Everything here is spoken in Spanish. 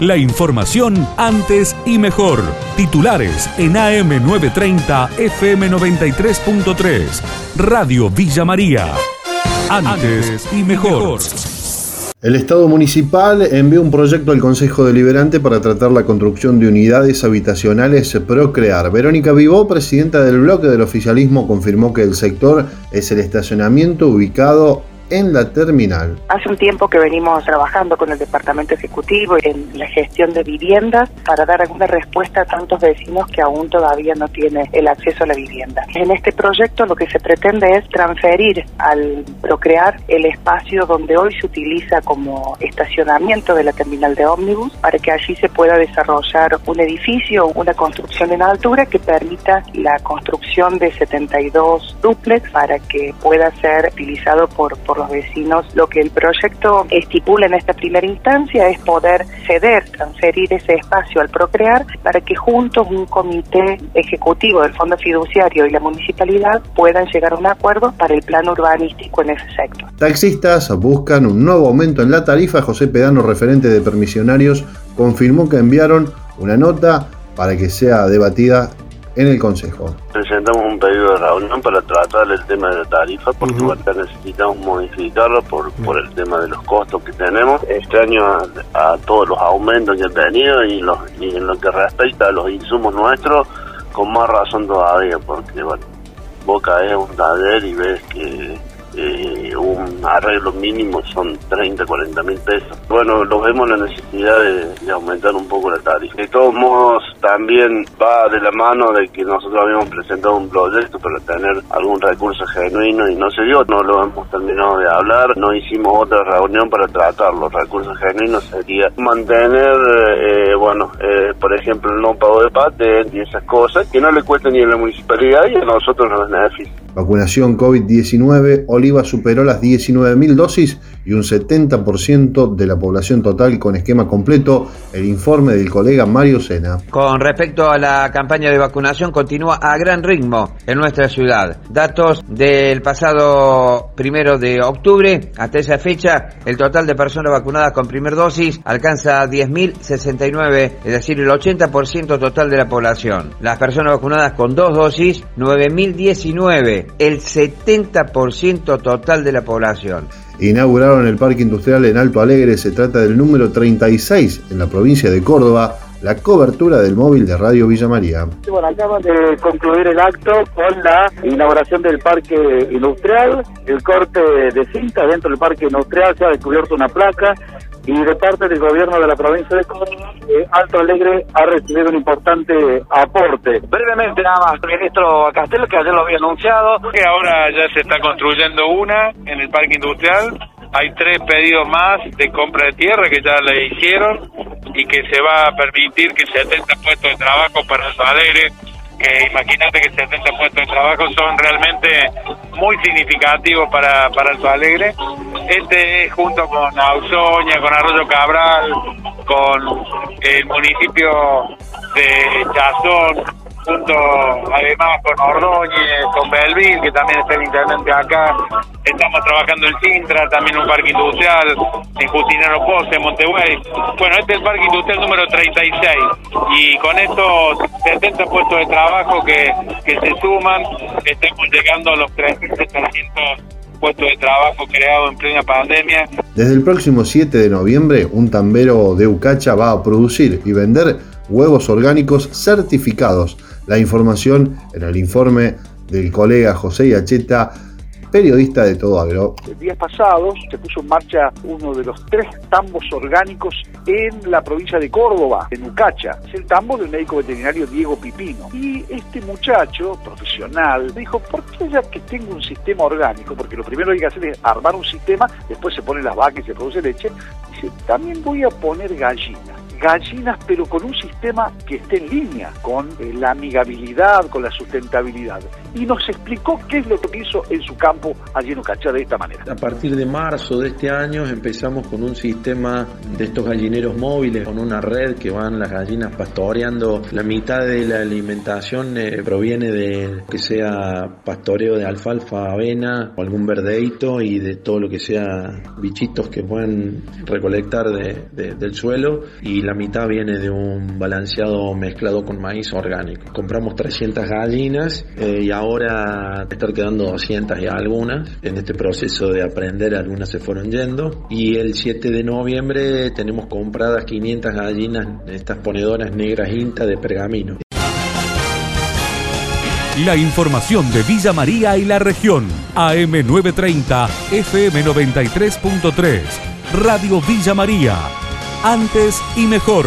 La información antes y mejor. Titulares en AM930 FM93.3. Radio Villa María. Antes y mejor. El Estado municipal envió un proyecto al Consejo Deliberante para tratar la construcción de unidades habitacionales Procrear. Verónica Vivó, presidenta del bloque del oficialismo, confirmó que el sector es el estacionamiento ubicado en la terminal. Hace un tiempo que venimos trabajando con el Departamento Ejecutivo en la gestión de viviendas para dar alguna respuesta a tantos vecinos que aún todavía no tienen el acceso a la vivienda. En este proyecto lo que se pretende es transferir al Procrear el espacio donde hoy se utiliza como estacionamiento de la terminal de ómnibus para que allí se pueda desarrollar un edificio, una construcción en altura que permita la construcción de 72 duplex para que pueda ser utilizado por los vecinos. Lo que el proyecto estipula en esta primera instancia es poder ceder, transferir ese espacio al Procrear para que juntos un comité ejecutivo del Fondo Fiduciario y la municipalidad puedan llegar a un acuerdo para el plan urbanístico en ese sector. Taxistas buscan un nuevo aumento en la tarifa. José Pedano, referente de permisionarios, confirmó que enviaron una nota para que sea debatida en el Consejo. Presentamos un pedido de reunión para tratar el tema de la tarifa porque necesitamos modificarlo por, por el tema de los costos que tenemos. Este año a, todos los aumentos que han tenido y, los, y en lo que respecta a los insumos nuestros, con más razón todavía porque bueno, Boca es un taller y ves que eh, un arreglo mínimo son 30, 40 mil pesos. Bueno, lo vemos la necesidad de, aumentar un poco la tarifa. De todos modos, también va de la mano de que nosotros habíamos presentado un proyecto para tener algún recurso genuino y no se dio, no lo hemos terminado de hablar, no hicimos otra reunión para tratar los recursos genuinos, sería mantener, eh, bueno, eh, por ejemplo, el no pago de patente y esas cosas que no le cuesta ni a la municipalidad y a nosotros nos beneficia. Vacunación COVID-19, Oliva superó las 19.000 dosis y un 70% de la población total con esquema completo, el informe del colega Mario Sena. Con respecto a la campaña de vacunación, continúa a gran ritmo en nuestra ciudad. Datos del pasado primero de octubre hasta esa fecha, el total de personas vacunadas con primer dosis alcanza 10.069, es decir, el 80% total de la población. Las personas vacunadas con dos dosis, 9.019 el 70% total de la población. Inauguraron el Parque Industrial en Alto Alegre, se trata del número 36 en la provincia de Córdoba, la cobertura del móvil de Radio Villa María. Bueno, acaban de concluir el acto con la inauguración del parque industrial, el corte de cinta dentro del parque industrial, se ha descubierto una placa y de parte del gobierno de la provincia de Córdoba, eh, Alto Alegre ha recibido un importante aporte. Brevemente nada más, el ministro Castelo, que ayer lo había anunciado. Que ahora ya se está construyendo una en el parque industrial. Hay tres pedidos más de compra de tierra que ya le hicieron y que se va a permitir que 70 puestos de trabajo para Alto Alegre que imagínate que 70 puestos de trabajo son realmente muy significativos para, para Alto Alegre. Este es junto con Ausoña, con Arroyo Cabral, con el municipio de Chazón, junto además con Ordóñez, con Belville, que también está el intendente acá. Estamos trabajando en Sintra, también un parque industrial, en Justinero Poste, en Montevideo. Bueno, este es el parque industrial número 36 y con estos 70 puestos de trabajo que, que se suman, estamos llegando a los 3.700 puestos de trabajo creados en plena pandemia. Desde el próximo 7 de noviembre, un tambero de Ucacha va a producir y vender huevos orgánicos certificados la información en el informe del colega José Yacheta, periodista de Todo Agro. El día pasado se puso en marcha uno de los tres tambos orgánicos en la provincia de Córdoba, en Ucacha. Es el tambo del médico veterinario Diego Pipino. Y este muchacho, profesional, dijo, ¿por qué ya que tengo un sistema orgánico? Porque lo primero que hay que hacer es armar un sistema, después se ponen las vacas y se produce leche. Dice, también voy a poner gallinas gallinas, pero con un sistema que esté en línea con eh, la amigabilidad, con la sustentabilidad. Y nos explicó qué es lo que hizo en su campo allí en Ucacha de esta manera. A partir de marzo de este año empezamos con un sistema de estos gallineros móviles, con una red que van las gallinas pastoreando. La mitad de la alimentación eh, proviene de que sea pastoreo de alfalfa, avena o algún verdeito y de todo lo que sea bichitos que puedan recolectar del suelo y la mitad viene de un balanceado mezclado con maíz orgánico. Compramos 300 gallinas eh, y ahora estar quedando 200 y algunas. En este proceso de aprender algunas se fueron yendo y el 7 de noviembre tenemos compradas 500 gallinas, estas ponedoras negras INTA de pergamino. La información de Villa María y la región. AM930, FM93.3. Radio Villa María. Antes y mejor.